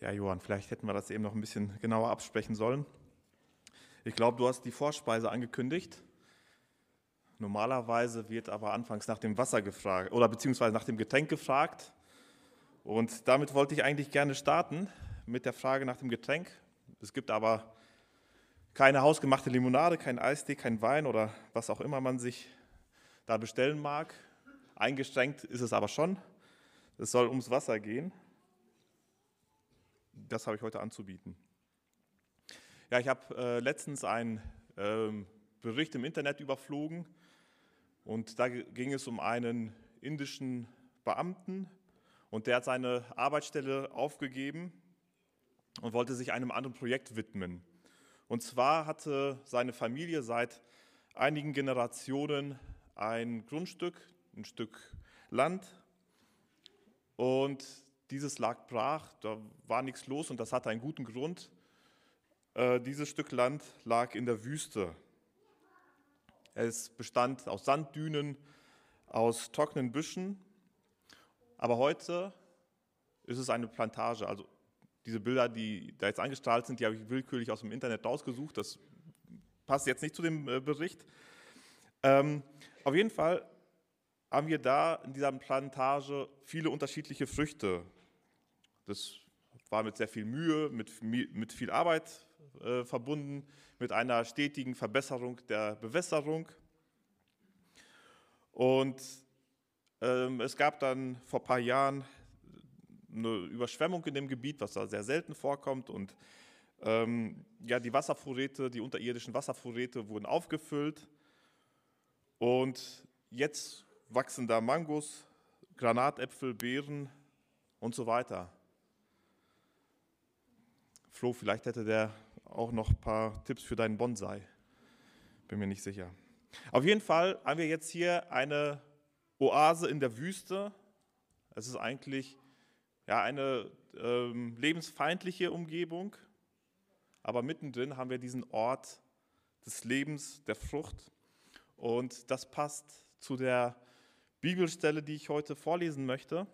Ja, Johann, vielleicht hätten wir das eben noch ein bisschen genauer absprechen sollen. Ich glaube, du hast die Vorspeise angekündigt. Normalerweise wird aber anfangs nach dem Wasser gefragt oder beziehungsweise nach dem Getränk gefragt. Und damit wollte ich eigentlich gerne starten mit der Frage nach dem Getränk. Es gibt aber keine hausgemachte Limonade, kein Eistee, kein Wein oder was auch immer man sich da bestellen mag. Eingeschränkt ist es aber schon. Es soll ums Wasser gehen das habe ich heute anzubieten. Ja, ich habe äh, letztens einen ähm, Bericht im Internet überflogen und da ging es um einen indischen Beamten und der hat seine Arbeitsstelle aufgegeben und wollte sich einem anderen Projekt widmen. Und zwar hatte seine Familie seit einigen Generationen ein Grundstück, ein Stück Land und dieses lag brach, da war nichts los und das hatte einen guten Grund. Äh, dieses Stück Land lag in der Wüste. Es bestand aus Sanddünen, aus trockenen Büschen. Aber heute ist es eine Plantage. Also diese Bilder, die da jetzt angestrahlt sind, die habe ich willkürlich aus dem Internet rausgesucht. Das passt jetzt nicht zu dem äh, Bericht. Ähm, auf jeden Fall haben wir da in dieser Plantage viele unterschiedliche Früchte das war mit sehr viel Mühe, mit, mit viel Arbeit äh, verbunden, mit einer stetigen Verbesserung der Bewässerung. Und ähm, es gab dann vor ein paar Jahren eine Überschwemmung in dem Gebiet, was da sehr selten vorkommt. Und ähm, ja, die Wasservorräte, die unterirdischen Wasservorräte wurden aufgefüllt. Und jetzt wachsen da Mangos, Granatäpfel, Beeren und so weiter. Flo, vielleicht hätte der auch noch ein paar Tipps für deinen Bonsai. Bin mir nicht sicher. Auf jeden Fall haben wir jetzt hier eine Oase in der Wüste. Es ist eigentlich ja, eine ähm, lebensfeindliche Umgebung, aber mittendrin haben wir diesen Ort des Lebens, der Frucht. Und das passt zu der Bibelstelle, die ich heute vorlesen möchte.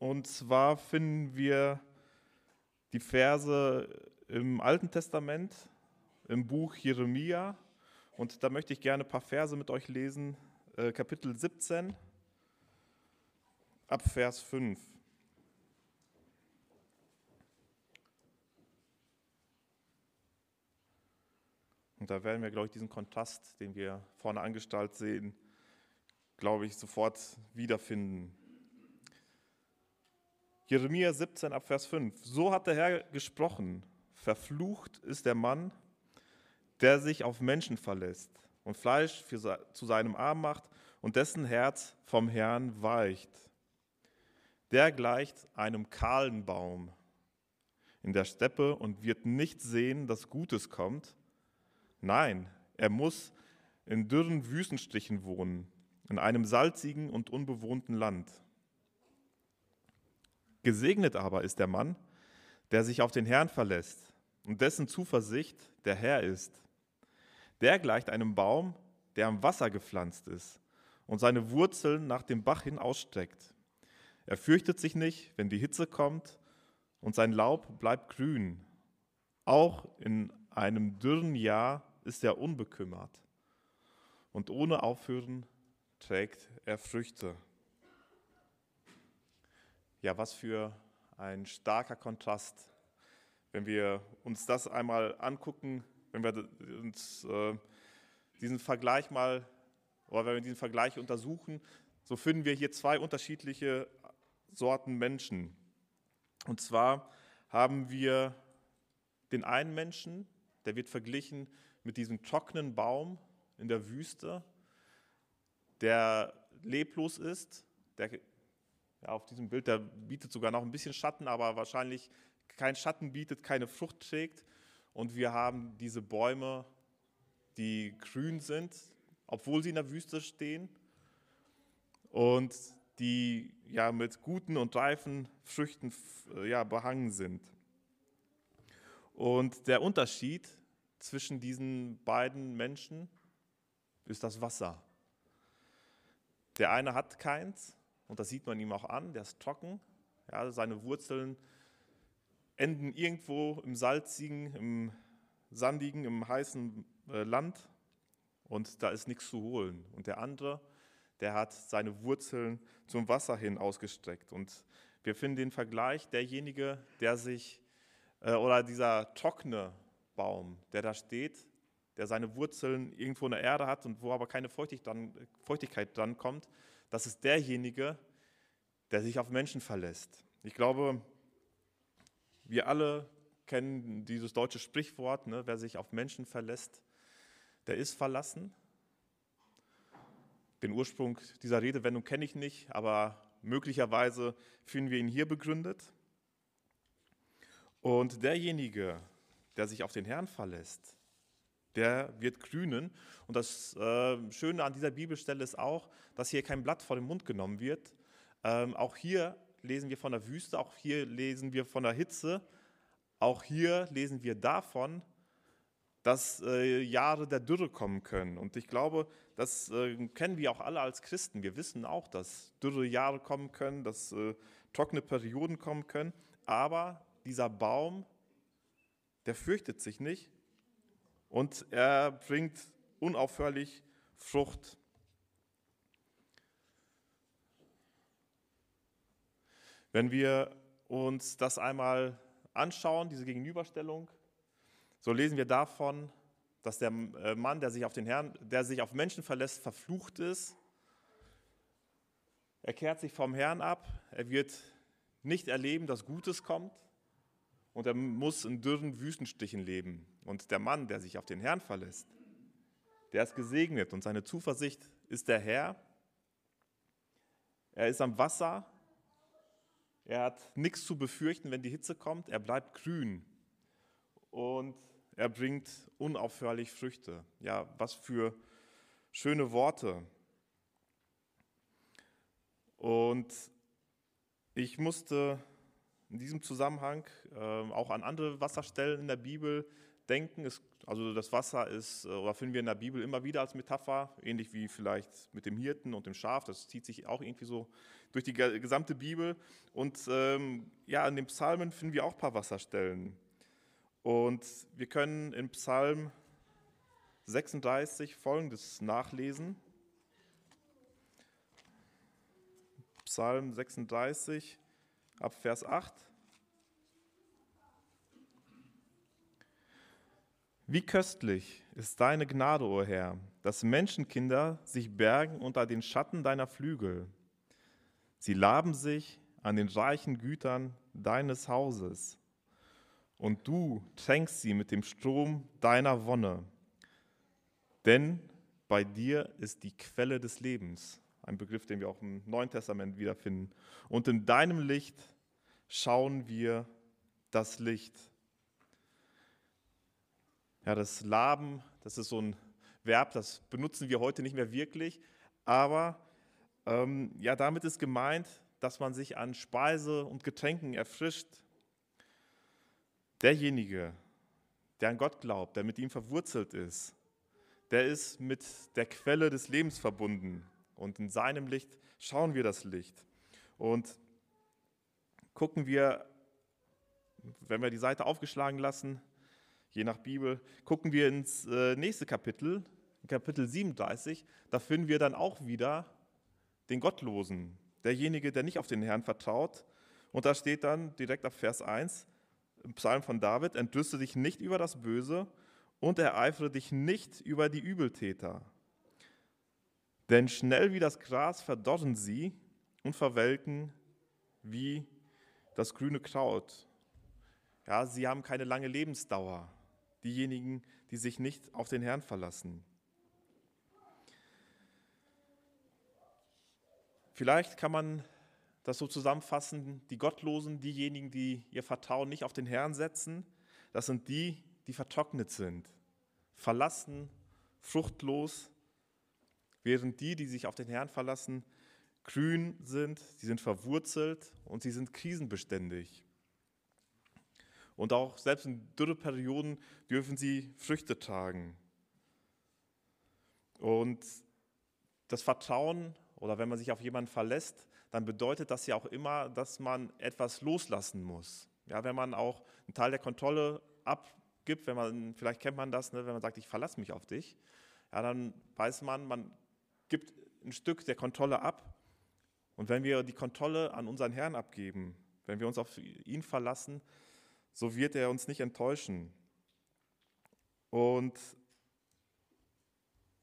Und zwar finden wir die Verse im Alten Testament, im Buch Jeremia. Und da möchte ich gerne ein paar Verse mit euch lesen. Äh, Kapitel 17, ab Vers 5. Und da werden wir, glaube ich, diesen Kontrast, den wir vorne angestaltet sehen, glaube ich, sofort wiederfinden. Jeremia 17 ab Vers 5. So hat der Herr gesprochen. Verflucht ist der Mann, der sich auf Menschen verlässt und Fleisch für, zu seinem Arm macht und dessen Herz vom Herrn weicht. Der gleicht einem kahlen Baum in der Steppe und wird nicht sehen, dass Gutes kommt. Nein, er muss in dürren Wüstenstrichen wohnen, in einem salzigen und unbewohnten Land. Gesegnet aber ist der Mann, der sich auf den Herrn verlässt und dessen Zuversicht der Herr ist. Der gleicht einem Baum, der am Wasser gepflanzt ist und seine Wurzeln nach dem Bach hin ausstreckt. Er fürchtet sich nicht, wenn die Hitze kommt, und sein Laub bleibt grün. Auch in einem dürren Jahr ist er unbekümmert, und ohne Aufhören trägt er Früchte. Ja, was für ein starker Kontrast, wenn wir uns das einmal angucken, wenn wir uns äh, diesen Vergleich mal, oder wenn wir diesen Vergleich untersuchen, so finden wir hier zwei unterschiedliche Sorten Menschen. Und zwar haben wir den einen Menschen, der wird verglichen mit diesem trockenen Baum in der Wüste, der leblos ist, der ja, auf diesem Bild, der bietet sogar noch ein bisschen Schatten, aber wahrscheinlich kein Schatten bietet, keine Frucht trägt. Und wir haben diese Bäume, die grün sind, obwohl sie in der Wüste stehen und die ja mit guten und reifen Früchten ja, behangen sind. Und der Unterschied zwischen diesen beiden Menschen ist das Wasser. Der eine hat keins und das sieht man ihm auch an, der ist trocken, Ja, seine Wurzeln enden irgendwo im salzigen, im sandigen, im heißen äh, Land und da ist nichts zu holen. Und der andere, der hat seine Wurzeln zum Wasser hin ausgestreckt. Und wir finden den Vergleich, derjenige, der sich, äh, oder dieser trockene Baum, der da steht, der seine Wurzeln irgendwo in der Erde hat und wo aber keine Feuchtigkeit dran kommt, das ist derjenige, der sich auf Menschen verlässt. Ich glaube, wir alle kennen dieses deutsche Sprichwort, ne, wer sich auf Menschen verlässt, der ist verlassen. Den Ursprung dieser Redewendung kenne ich nicht, aber möglicherweise finden wir ihn hier begründet. Und derjenige, der sich auf den Herrn verlässt, der wird grünen. Und das äh, Schöne an dieser Bibelstelle ist auch, dass hier kein Blatt vor den Mund genommen wird. Ähm, auch hier lesen wir von der Wüste, auch hier lesen wir von der Hitze, auch hier lesen wir davon, dass äh, Jahre der Dürre kommen können. Und ich glaube, das äh, kennen wir auch alle als Christen. Wir wissen auch, dass dürre Jahre kommen können, dass äh, trockene Perioden kommen können. Aber dieser Baum, der fürchtet sich nicht und er bringt unaufhörlich Frucht. Wenn wir uns das einmal anschauen, diese Gegenüberstellung, so lesen wir davon, dass der äh, Mann, der sich auf den Herrn, der sich auf Menschen verlässt, verflucht ist. Er kehrt sich vom Herrn ab, er wird nicht erleben, dass Gutes kommt und er muss in dürren Wüstenstichen leben. Und der Mann, der sich auf den Herrn verlässt, der ist gesegnet und seine Zuversicht ist der Herr. Er ist am Wasser er hat nichts zu befürchten, wenn die Hitze kommt. Er bleibt grün und er bringt unaufhörlich Früchte. Ja, was für schöne Worte. Und ich musste in diesem Zusammenhang äh, auch an andere Wasserstellen in der Bibel denken. Es, also das Wasser ist, äh, oder finden wir in der Bibel immer wieder als Metapher, ähnlich wie vielleicht mit dem Hirten und dem Schaf. Das zieht sich auch irgendwie so durch die gesamte Bibel. Und ähm, ja, in den Psalmen finden wir auch ein paar Wasserstellen. Und wir können in Psalm 36 folgendes nachlesen. Psalm 36 ab Vers 8. Wie köstlich ist deine Gnade, o oh Herr, dass Menschenkinder sich bergen unter den Schatten deiner Flügel. Sie laben sich an den reichen Gütern deines Hauses, und du tränkst sie mit dem Strom deiner Wonne. Denn bei dir ist die Quelle des Lebens, ein Begriff, den wir auch im Neuen Testament wiederfinden. Und in deinem Licht schauen wir das Licht. Ja, das Laben, das ist so ein Verb, das benutzen wir heute nicht mehr wirklich, aber ähm, ja, damit ist gemeint, dass man sich an Speise und Getränken erfrischt. Derjenige, der an Gott glaubt, der mit ihm verwurzelt ist, der ist mit der Quelle des Lebens verbunden. Und in seinem Licht schauen wir das Licht. Und gucken wir, wenn wir die Seite aufgeschlagen lassen, je nach Bibel, gucken wir ins äh, nächste Kapitel, Kapitel 37, da finden wir dann auch wieder den Gottlosen, derjenige, der nicht auf den Herrn vertraut. Und da steht dann direkt ab Vers 1 im Psalm von David, entrüste dich nicht über das Böse und ereifere dich nicht über die Übeltäter. Denn schnell wie das Gras verdorren sie und verwelken wie das grüne Kraut. Ja, sie haben keine lange Lebensdauer diejenigen, die sich nicht auf den Herrn verlassen. Vielleicht kann man das so zusammenfassen, die Gottlosen, diejenigen, die ihr Vertrauen nicht auf den Herrn setzen, das sind die, die vertrocknet sind, verlassen, fruchtlos, während die, die sich auf den Herrn verlassen, grün sind, sie sind verwurzelt und sie sind krisenbeständig. Und auch selbst in Dürreperioden dürfen sie Früchte tragen. Und das Vertrauen oder wenn man sich auf jemanden verlässt, dann bedeutet das ja auch immer, dass man etwas loslassen muss. Ja, wenn man auch einen Teil der Kontrolle abgibt, wenn man, vielleicht kennt man das, ne, wenn man sagt, ich verlasse mich auf dich, ja, dann weiß man, man gibt ein Stück der Kontrolle ab. Und wenn wir die Kontrolle an unseren Herrn abgeben, wenn wir uns auf ihn verlassen, so wird er uns nicht enttäuschen. Und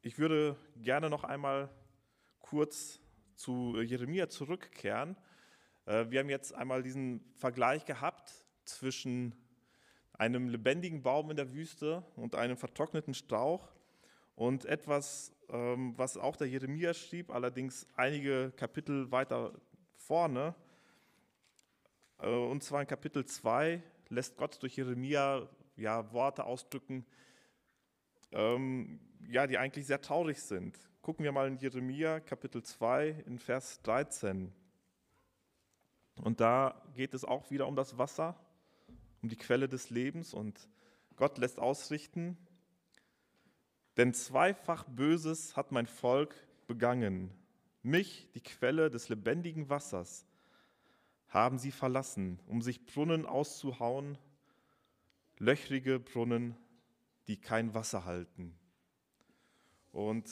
ich würde gerne noch einmal kurz zu Jeremia zurückkehren. Äh, wir haben jetzt einmal diesen Vergleich gehabt zwischen einem lebendigen Baum in der Wüste und einem vertrockneten Strauch und etwas, ähm, was auch der Jeremia schrieb, allerdings einige Kapitel weiter vorne. Äh, und zwar in Kapitel 2 lässt Gott durch Jeremia ja, Worte ausdrücken, ähm, ja, die eigentlich sehr traurig sind. Gucken wir mal in Jeremia Kapitel 2 in Vers 13. Und da geht es auch wieder um das Wasser, um die Quelle des Lebens. Und Gott lässt ausrichten, denn zweifach Böses hat mein Volk begangen. Mich, die Quelle des lebendigen Wassers, haben sie verlassen, um sich Brunnen auszuhauen, löchrige Brunnen, die kein Wasser halten. Und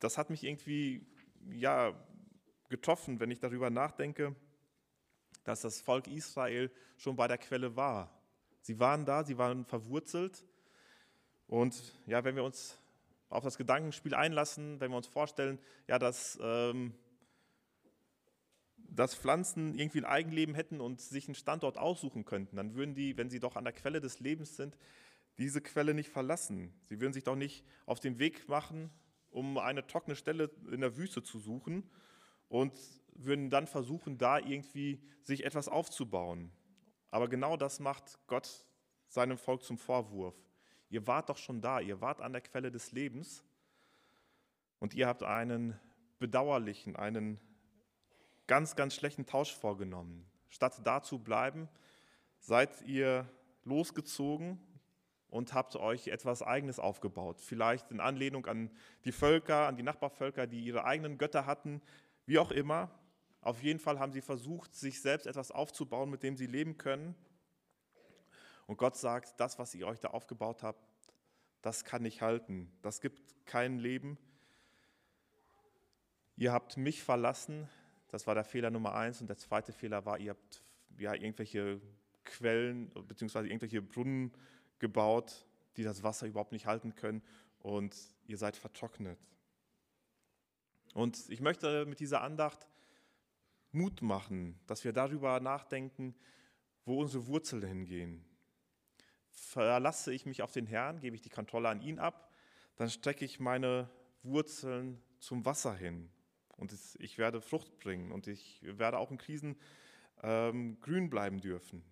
das hat mich irgendwie ja getroffen, wenn ich darüber nachdenke, dass das Volk Israel schon bei der Quelle war. Sie waren da, sie waren verwurzelt. Und ja, wenn wir uns auf das Gedankenspiel einlassen, wenn wir uns vorstellen, ja, dass, ähm, dass Pflanzen irgendwie ein Eigenleben hätten und sich einen Standort aussuchen könnten, dann würden die, wenn sie doch an der Quelle des Lebens sind, diese Quelle nicht verlassen. Sie würden sich doch nicht auf den Weg machen, um eine trockene Stelle in der Wüste zu suchen und würden dann versuchen, da irgendwie sich etwas aufzubauen. Aber genau das macht Gott seinem Volk zum Vorwurf. Ihr wart doch schon da, ihr wart an der Quelle des Lebens und ihr habt einen bedauerlichen, einen ganz, ganz schlechten Tausch vorgenommen. Statt da zu bleiben, seid ihr losgezogen und habt euch etwas Eigenes aufgebaut. Vielleicht in Anlehnung an die Völker, an die Nachbarvölker, die ihre eigenen Götter hatten, wie auch immer. Auf jeden Fall haben sie versucht, sich selbst etwas aufzubauen, mit dem sie leben können. Und Gott sagt, das, was ihr euch da aufgebaut habt, das kann nicht halten. Das gibt kein Leben. Ihr habt mich verlassen. Das war der Fehler Nummer eins. Und der zweite Fehler war, ihr habt ja, irgendwelche Quellen bzw. irgendwelche Brunnen gebaut, die das Wasser überhaupt nicht halten können und ihr seid vertrocknet. Und ich möchte mit dieser Andacht Mut machen, dass wir darüber nachdenken, wo unsere Wurzeln hingehen. Verlasse ich mich auf den Herrn, gebe ich die Kontrolle an ihn ab, dann strecke ich meine Wurzeln zum Wasser hin und ich werde Frucht bringen und ich werde auch in Krisen ähm, grün bleiben dürfen.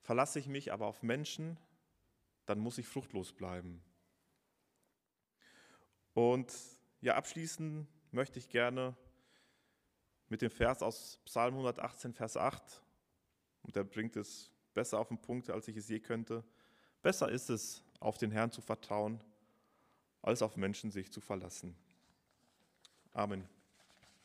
Verlasse ich mich aber auf Menschen, dann muss ich fruchtlos bleiben. Und ja, abschließen möchte ich gerne mit dem Vers aus Psalm 118, Vers 8. Und der bringt es besser auf den Punkt, als ich es je könnte. Besser ist es, auf den Herrn zu vertrauen, als auf Menschen sich zu verlassen. Amen.